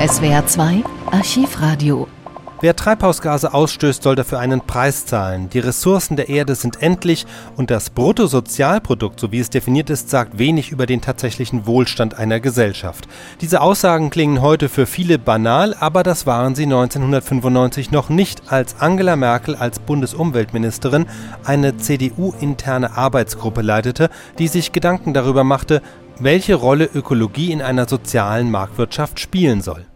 SWR 2 Archivradio Wer Treibhausgase ausstößt, soll dafür einen Preis zahlen. Die Ressourcen der Erde sind endlich und das Bruttosozialprodukt, so wie es definiert ist, sagt wenig über den tatsächlichen Wohlstand einer Gesellschaft. Diese Aussagen klingen heute für viele banal, aber das waren sie 1995 noch nicht, als Angela Merkel als Bundesumweltministerin eine CDU-interne Arbeitsgruppe leitete, die sich Gedanken darüber machte, welche Rolle Ökologie in einer sozialen Marktwirtschaft spielen soll.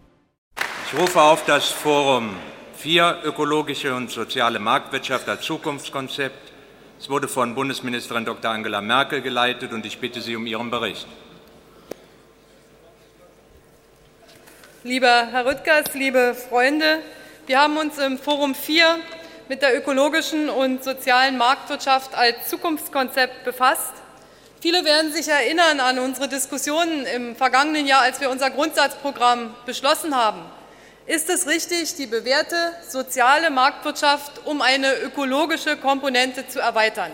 Ich rufe auf das Forum 4 Ökologische und soziale Marktwirtschaft als Zukunftskonzept. Es wurde von Bundesministerin Dr. Angela Merkel geleitet und ich bitte Sie um Ihren Bericht. Lieber Herr Rüttgers, liebe Freunde, wir haben uns im Forum 4 mit der ökologischen und sozialen Marktwirtschaft als Zukunftskonzept befasst. Viele werden sich erinnern an unsere Diskussionen im vergangenen Jahr, als wir unser Grundsatzprogramm beschlossen haben. Ist es richtig, die bewährte soziale Marktwirtschaft um eine ökologische Komponente zu erweitern?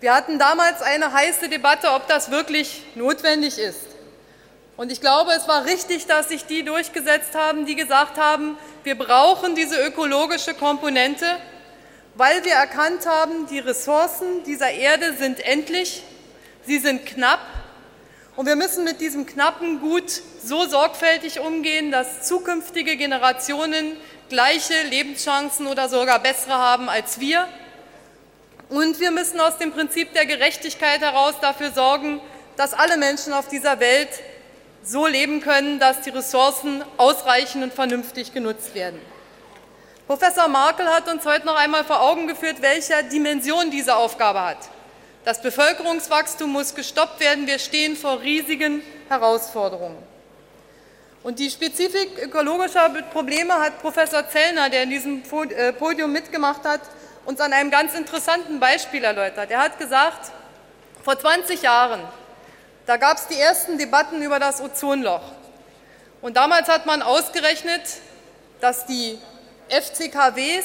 Wir hatten damals eine heiße Debatte, ob das wirklich notwendig ist. Und ich glaube, es war richtig, dass sich die durchgesetzt haben, die gesagt haben, wir brauchen diese ökologische Komponente, weil wir erkannt haben, die Ressourcen dieser Erde sind endlich, sie sind knapp und wir müssen mit diesem knappen Gut so sorgfältig umgehen, dass zukünftige Generationen gleiche Lebenschancen oder sogar bessere haben als wir. Und wir müssen aus dem Prinzip der Gerechtigkeit heraus dafür sorgen, dass alle Menschen auf dieser Welt so leben können, dass die Ressourcen ausreichend und vernünftig genutzt werden. Professor Markel hat uns heute noch einmal vor Augen geführt, welcher Dimension diese Aufgabe hat. Das Bevölkerungswachstum muss gestoppt werden. Wir stehen vor riesigen Herausforderungen. Und die Spezifik ökologischer Probleme hat Professor Zellner, der in diesem äh, Podium mitgemacht hat, uns an einem ganz interessanten Beispiel erläutert. Er hat gesagt, vor 20 Jahren, da gab es die ersten Debatten über das Ozonloch. Und damals hat man ausgerechnet, dass die FCKWs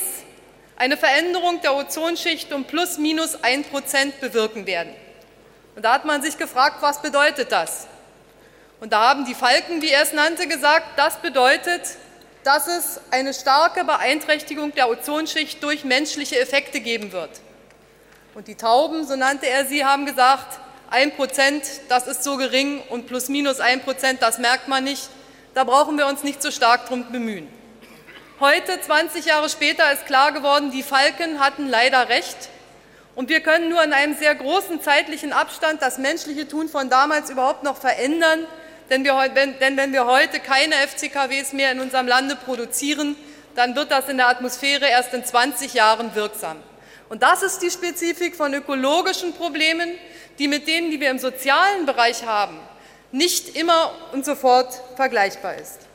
eine Veränderung der Ozonschicht um plus minus ein Prozent bewirken werden. Und da hat man sich gefragt, was bedeutet das? Und da haben die Falken, wie er es nannte, gesagt, das bedeutet, dass es eine starke Beeinträchtigung der Ozonschicht durch menschliche Effekte geben wird. Und die Tauben, so nannte er sie, haben gesagt, ein Prozent, das ist so gering und plus minus ein Prozent, das merkt man nicht. Da brauchen wir uns nicht so stark drum bemühen. Heute, 20 Jahre später, ist klar geworden, die Falken hatten leider recht. Und wir können nur in einem sehr großen zeitlichen Abstand das menschliche Tun von damals überhaupt noch verändern. Denn, wir, denn wenn wir heute keine FCKWs mehr in unserem Lande produzieren, dann wird das in der Atmosphäre erst in 20 Jahren wirksam. Und das ist die Spezifik von ökologischen Problemen, die mit denen, die wir im sozialen Bereich haben, nicht immer und sofort vergleichbar ist.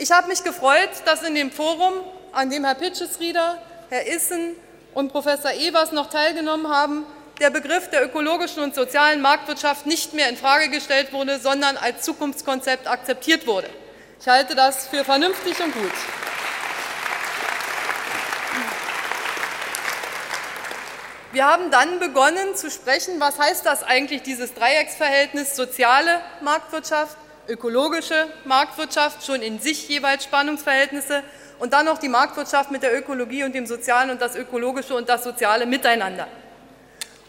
Ich habe mich gefreut, dass in dem Forum, an dem Herr Pitschesrieder, Herr Issen und Professor Evers noch teilgenommen haben, der Begriff der ökologischen und sozialen Marktwirtschaft nicht mehr in Frage gestellt wurde, sondern als Zukunftskonzept akzeptiert wurde. Ich halte das für vernünftig und gut. Wir haben dann begonnen zu sprechen, was heißt das eigentlich, dieses Dreiecksverhältnis soziale Marktwirtschaft, ökologische Marktwirtschaft, schon in sich jeweils Spannungsverhältnisse und dann noch die Marktwirtschaft mit der Ökologie und dem Sozialen und das Ökologische und das Soziale miteinander.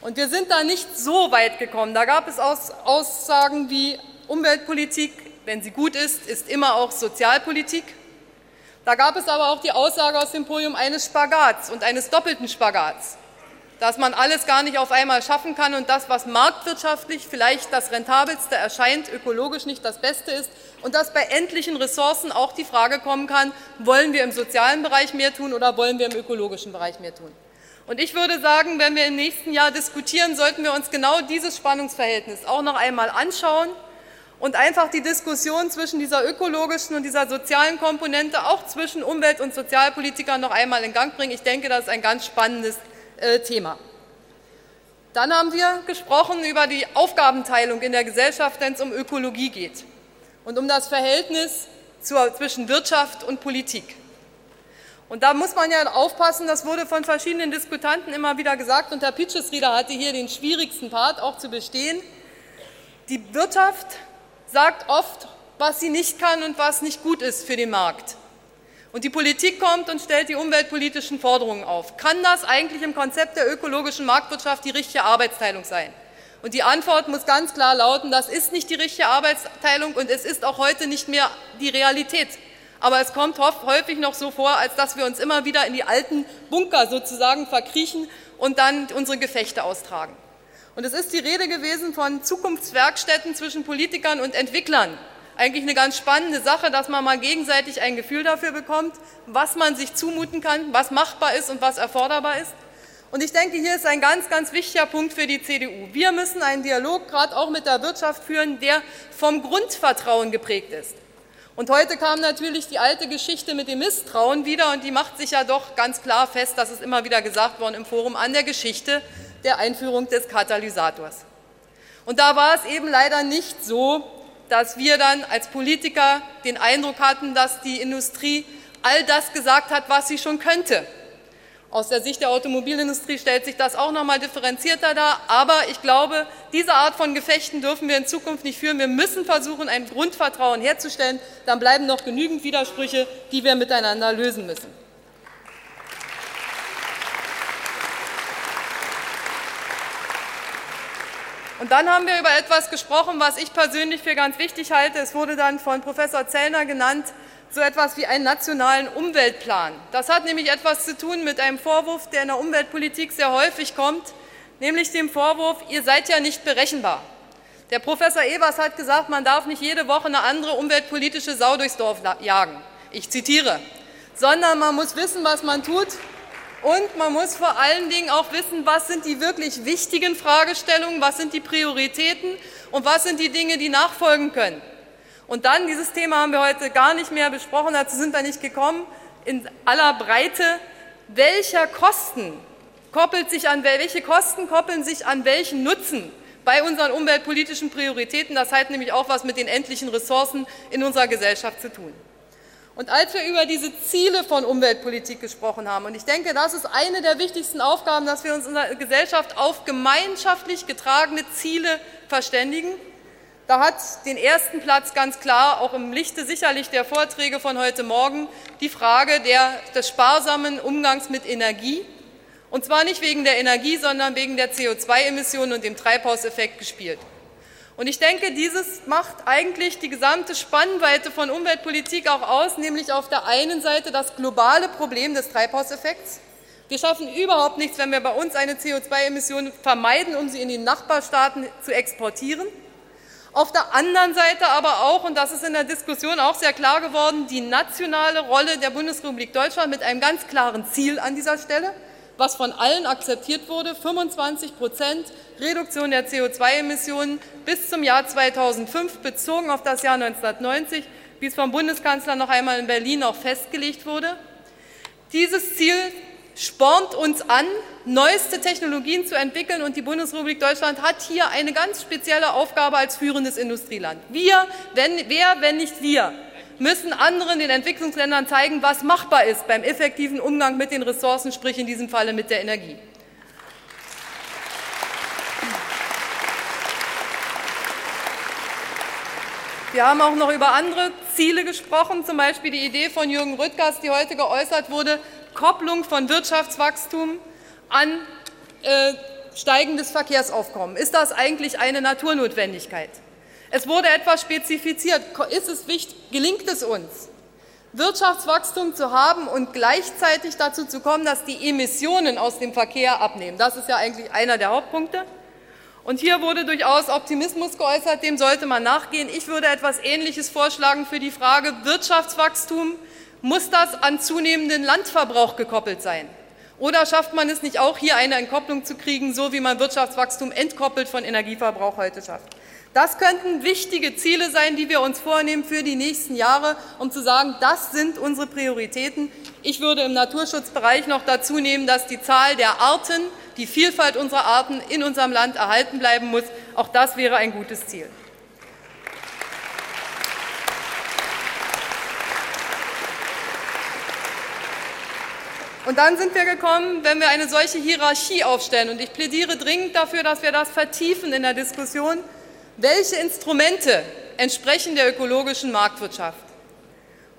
Und wir sind da nicht so weit gekommen. Da gab es Aussagen wie Umweltpolitik, wenn sie gut ist, ist immer auch Sozialpolitik. Da gab es aber auch die Aussage aus dem Podium eines Spagats und eines doppelten Spagats dass man alles gar nicht auf einmal schaffen kann und das, was marktwirtschaftlich vielleicht das rentabelste erscheint, ökologisch nicht das Beste ist und dass bei endlichen Ressourcen auch die Frage kommen kann, wollen wir im sozialen Bereich mehr tun oder wollen wir im ökologischen Bereich mehr tun. Und ich würde sagen, wenn wir im nächsten Jahr diskutieren, sollten wir uns genau dieses Spannungsverhältnis auch noch einmal anschauen und einfach die Diskussion zwischen dieser ökologischen und dieser sozialen Komponente auch zwischen Umwelt- und Sozialpolitikern noch einmal in Gang bringen. Ich denke, das ist ein ganz spannendes Thema. Dann haben wir gesprochen über die Aufgabenteilung in der Gesellschaft, wenn es um Ökologie geht und um das Verhältnis zur, zwischen Wirtschaft und Politik. Und da muss man ja aufpassen, das wurde von verschiedenen Diskutanten immer wieder gesagt, und Herr Pitschesrieder hatte hier den schwierigsten Part auch zu bestehen. Die Wirtschaft sagt oft, was sie nicht kann und was nicht gut ist für den Markt. Und die Politik kommt und stellt die umweltpolitischen Forderungen auf. Kann das eigentlich im Konzept der ökologischen Marktwirtschaft die richtige Arbeitsteilung sein? Und die Antwort muss ganz klar lauten, das ist nicht die richtige Arbeitsteilung und es ist auch heute nicht mehr die Realität. Aber es kommt häufig noch so vor, als dass wir uns immer wieder in die alten Bunker sozusagen verkriechen und dann unsere Gefechte austragen. Und es ist die Rede gewesen von Zukunftswerkstätten zwischen Politikern und Entwicklern. Eigentlich eine ganz spannende Sache, dass man mal gegenseitig ein Gefühl dafür bekommt, was man sich zumuten kann, was machbar ist und was erforderbar ist. Und ich denke, hier ist ein ganz, ganz wichtiger Punkt für die CDU. Wir müssen einen Dialog gerade auch mit der Wirtschaft führen, der vom Grundvertrauen geprägt ist. Und heute kam natürlich die alte Geschichte mit dem Misstrauen wieder und die macht sich ja doch ganz klar fest, das ist immer wieder gesagt worden im Forum, an der Geschichte der Einführung des Katalysators. Und da war es eben leider nicht so, dass wir dann als Politiker den Eindruck hatten, dass die Industrie all das gesagt hat, was sie schon könnte. Aus der Sicht der Automobilindustrie stellt sich das auch noch mal differenzierter dar. Aber ich glaube, diese Art von Gefechten dürfen wir in Zukunft nicht führen. Wir müssen versuchen, ein Grundvertrauen herzustellen. Dann bleiben noch genügend Widersprüche, die wir miteinander lösen müssen. Und dann haben wir über etwas gesprochen, was ich persönlich für ganz wichtig halte. Es wurde dann von Professor Zellner genannt, so etwas wie einen nationalen Umweltplan. Das hat nämlich etwas zu tun mit einem Vorwurf, der in der Umweltpolitik sehr häufig kommt, nämlich dem Vorwurf, ihr seid ja nicht berechenbar. Der Professor Evers hat gesagt, man darf nicht jede Woche eine andere umweltpolitische Sau durchs Dorf jagen. Ich zitiere. Sondern man muss wissen, was man tut und man muss vor allen Dingen auch wissen, was sind die wirklich wichtigen Fragestellungen, was sind die Prioritäten und was sind die Dinge, die nachfolgen können. Und dann, dieses Thema haben wir heute gar nicht mehr besprochen, dazu sind wir nicht gekommen, in aller Breite, welcher Kosten koppelt sich an, welche Kosten koppeln sich an welchen Nutzen bei unseren umweltpolitischen Prioritäten. Das hat nämlich auch was mit den endlichen Ressourcen in unserer Gesellschaft zu tun. Und als wir über diese Ziele von Umweltpolitik gesprochen haben, und ich denke, das ist eine der wichtigsten Aufgaben, dass wir uns in der Gesellschaft auf gemeinschaftlich getragene Ziele verständigen, da hat den ersten Platz ganz klar, auch im Lichte sicherlich der Vorträge von heute Morgen, die Frage der, des sparsamen Umgangs mit Energie. Und zwar nicht wegen der Energie, sondern wegen der CO2-Emissionen und dem Treibhauseffekt gespielt. Und ich denke, dieses macht eigentlich die gesamte Spannweite von Umweltpolitik auch aus, nämlich auf der einen Seite das globale Problem des Treibhauseffekts. Wir schaffen überhaupt nichts, wenn wir bei uns eine CO2-Emission vermeiden, um sie in die Nachbarstaaten zu exportieren. Auf der anderen Seite aber auch, und das ist in der Diskussion auch sehr klar geworden, die nationale Rolle der Bundesrepublik Deutschland mit einem ganz klaren Ziel an dieser Stelle, was von allen akzeptiert wurde, 25 Prozent Reduktion der CO2-Emissionen bis zum Jahr 2005 bezogen auf das Jahr 1990, wie es vom Bundeskanzler noch einmal in Berlin auch festgelegt wurde. Dieses Ziel spornt uns an, neueste Technologien zu entwickeln und die Bundesrepublik Deutschland hat hier eine ganz spezielle Aufgabe als führendes Industrieland. Wir, wenn, wer, wenn nicht wir, müssen anderen, den Entwicklungsländern zeigen, was machbar ist beim effektiven Umgang mit den Ressourcen, sprich in diesem Falle mit der Energie. Wir haben auch noch über andere Ziele gesprochen, zum Beispiel die Idee von Jürgen Rüttgers, die heute geäußert wurde, Kopplung von Wirtschaftswachstum an äh, steigendes Verkehrsaufkommen. Ist das eigentlich eine Naturnotwendigkeit? Es wurde etwas spezifiziert. Ist es wichtig, gelingt es uns, Wirtschaftswachstum zu haben und gleichzeitig dazu zu kommen, dass die Emissionen aus dem Verkehr abnehmen? Das ist ja eigentlich einer der Hauptpunkte. Und hier wurde durchaus Optimismus geäußert, dem sollte man nachgehen. Ich würde etwas Ähnliches vorschlagen für die Frage Wirtschaftswachstum. Muss das an zunehmenden Landverbrauch gekoppelt sein? Oder schafft man es nicht auch, hier eine Entkopplung zu kriegen, so wie man Wirtschaftswachstum entkoppelt von Energieverbrauch heute schafft? Das könnten wichtige Ziele sein, die wir uns vornehmen für die nächsten Jahre, um zu sagen, das sind unsere Prioritäten. Ich würde im Naturschutzbereich noch dazu nehmen, dass die Zahl der Arten die Vielfalt unserer Arten in unserem Land erhalten bleiben muss. Auch das wäre ein gutes Ziel. Und dann sind wir gekommen, wenn wir eine solche Hierarchie aufstellen, und ich plädiere dringend dafür, dass wir das vertiefen in der Diskussion, welche Instrumente entsprechen der ökologischen Marktwirtschaft.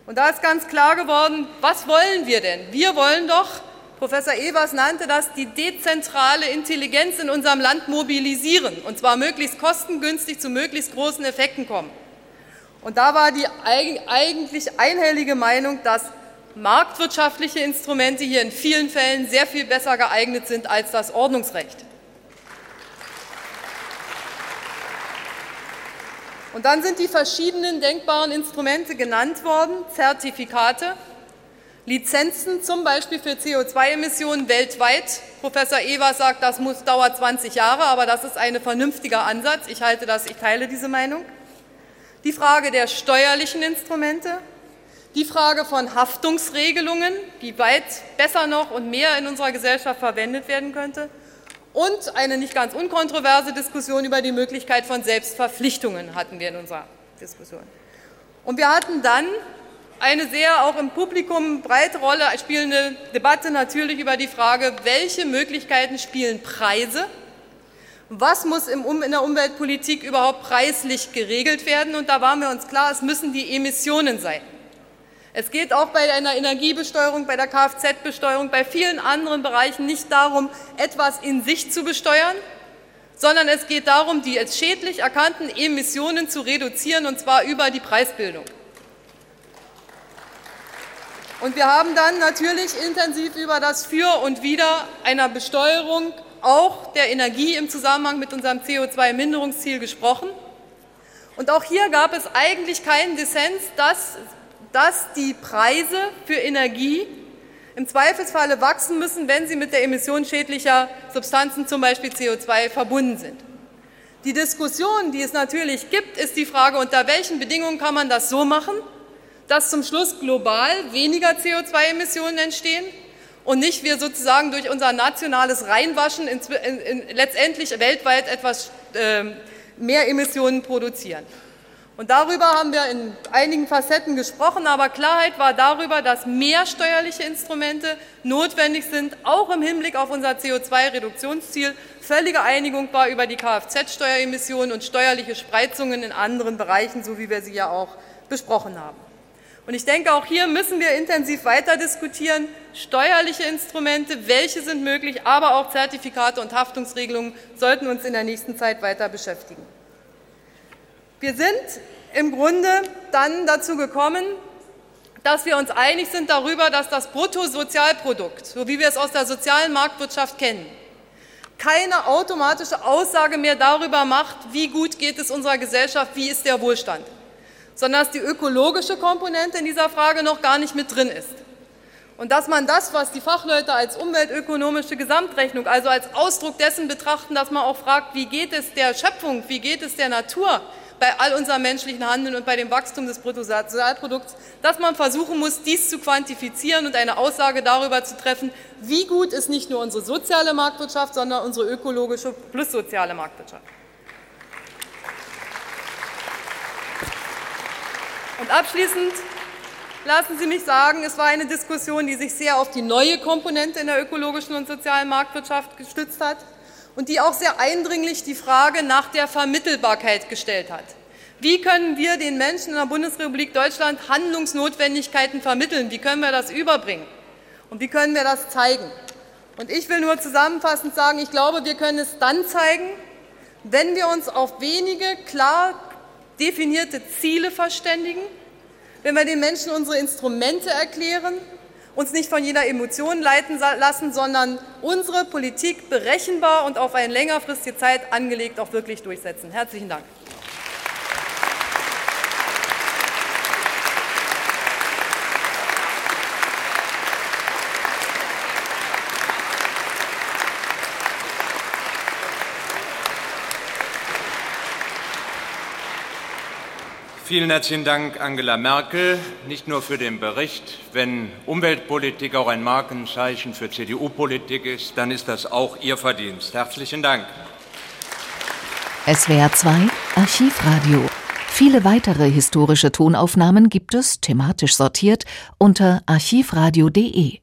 Und da ist ganz klar geworden, was wollen wir denn? Wir wollen doch, Professor Evers nannte das, die dezentrale Intelligenz in unserem Land mobilisieren, und zwar möglichst kostengünstig zu möglichst großen Effekten kommen. Und da war die eigentlich einhellige Meinung, dass marktwirtschaftliche Instrumente hier in vielen Fällen sehr viel besser geeignet sind als das Ordnungsrecht. Und dann sind die verschiedenen denkbaren Instrumente genannt worden, Zertifikate, Lizenzen zum Beispiel für CO2-Emissionen weltweit. Professor Evers sagt, das muss, dauert 20 Jahre, aber das ist ein vernünftiger Ansatz. Ich halte das, ich teile diese Meinung. Die Frage der steuerlichen Instrumente, die Frage von Haftungsregelungen, die weit besser noch und mehr in unserer Gesellschaft verwendet werden könnte und eine nicht ganz unkontroverse Diskussion über die Möglichkeit von Selbstverpflichtungen hatten wir in unserer Diskussion. Und wir hatten dann eine sehr auch im Publikum breite Rolle spielende Debatte natürlich über die Frage, welche Möglichkeiten spielen Preise, was muss in der Umweltpolitik überhaupt preislich geregelt werden. Und da waren wir uns klar, es müssen die Emissionen sein. Es geht auch bei einer Energiebesteuerung, bei der Kfz-Besteuerung, bei vielen anderen Bereichen nicht darum, etwas in sich zu besteuern, sondern es geht darum, die als schädlich erkannten Emissionen zu reduzieren, und zwar über die Preisbildung. Und wir haben dann natürlich intensiv über das Für und Wider einer Besteuerung auch der Energie im Zusammenhang mit unserem CO2-Minderungsziel gesprochen. Und auch hier gab es eigentlich keinen Dissens, dass dass die Preise für Energie im Zweifelsfalle wachsen müssen, wenn sie mit der Emission schädlicher Substanzen, zum Beispiel CO2, verbunden sind. Die Diskussion, die es natürlich gibt, ist die Frage, unter welchen Bedingungen kann man das so machen, dass zum Schluss global weniger CO2-Emissionen entstehen und nicht wir sozusagen durch unser nationales Reinwaschen in, in, in, letztendlich weltweit etwas äh, mehr Emissionen produzieren. Und darüber haben wir in einigen Facetten gesprochen, aber Klarheit war darüber, dass mehr steuerliche Instrumente notwendig sind, auch im Hinblick auf unser CO2-Reduktionsziel. Völlige Einigung war über die Kfz-Steueremissionen und steuerliche Spreizungen in anderen Bereichen, so wie wir sie ja auch besprochen haben. Und ich denke, auch hier müssen wir intensiv weiter diskutieren. Steuerliche Instrumente, welche sind möglich, aber auch Zertifikate und Haftungsregelungen sollten uns in der nächsten Zeit weiter beschäftigen. Wir sind im Grunde dann dazu gekommen, dass wir uns einig sind darüber, dass das Bruttosozialprodukt, so wie wir es aus der sozialen Marktwirtschaft kennen, keine automatische Aussage mehr darüber macht, wie gut geht es unserer Gesellschaft, wie ist der Wohlstand, sondern dass die ökologische Komponente in dieser Frage noch gar nicht mit drin ist. Und dass man das, was die Fachleute als umweltökonomische Gesamtrechnung, also als Ausdruck dessen betrachten, dass man auch fragt, wie geht es der Schöpfung, wie geht es der Natur, bei all unserem menschlichen Handeln und bei dem Wachstum des Bruttosozialprodukts, dass man versuchen muss, dies zu quantifizieren und eine Aussage darüber zu treffen, wie gut ist nicht nur unsere soziale Marktwirtschaft, sondern unsere ökologische plus soziale Marktwirtschaft. Und abschließend lassen Sie mich sagen, es war eine Diskussion, die sich sehr auf die neue Komponente in der ökologischen und sozialen Marktwirtschaft gestützt hat und die auch sehr eindringlich die Frage nach der Vermittelbarkeit gestellt hat. Wie können wir den Menschen in der Bundesrepublik Deutschland Handlungsnotwendigkeiten vermitteln? Wie können wir das überbringen? Und wie können wir das zeigen? Und ich will nur zusammenfassend sagen, ich glaube, wir können es dann zeigen, wenn wir uns auf wenige klar definierte Ziele verständigen, wenn wir den Menschen unsere Instrumente erklären uns nicht von jeder Emotion leiten lassen, sondern unsere Politik berechenbar und auf eine längerfristige Zeit angelegt auch wirklich durchsetzen. Herzlichen Dank. Vielen herzlichen Dank, Angela Merkel, nicht nur für den Bericht. Wenn Umweltpolitik auch ein Markenzeichen für CDU-Politik ist, dann ist das auch Ihr Verdienst. Herzlichen Dank. SWR 2 Archivradio. Viele weitere historische Tonaufnahmen gibt es, thematisch sortiert, unter archivradio.de.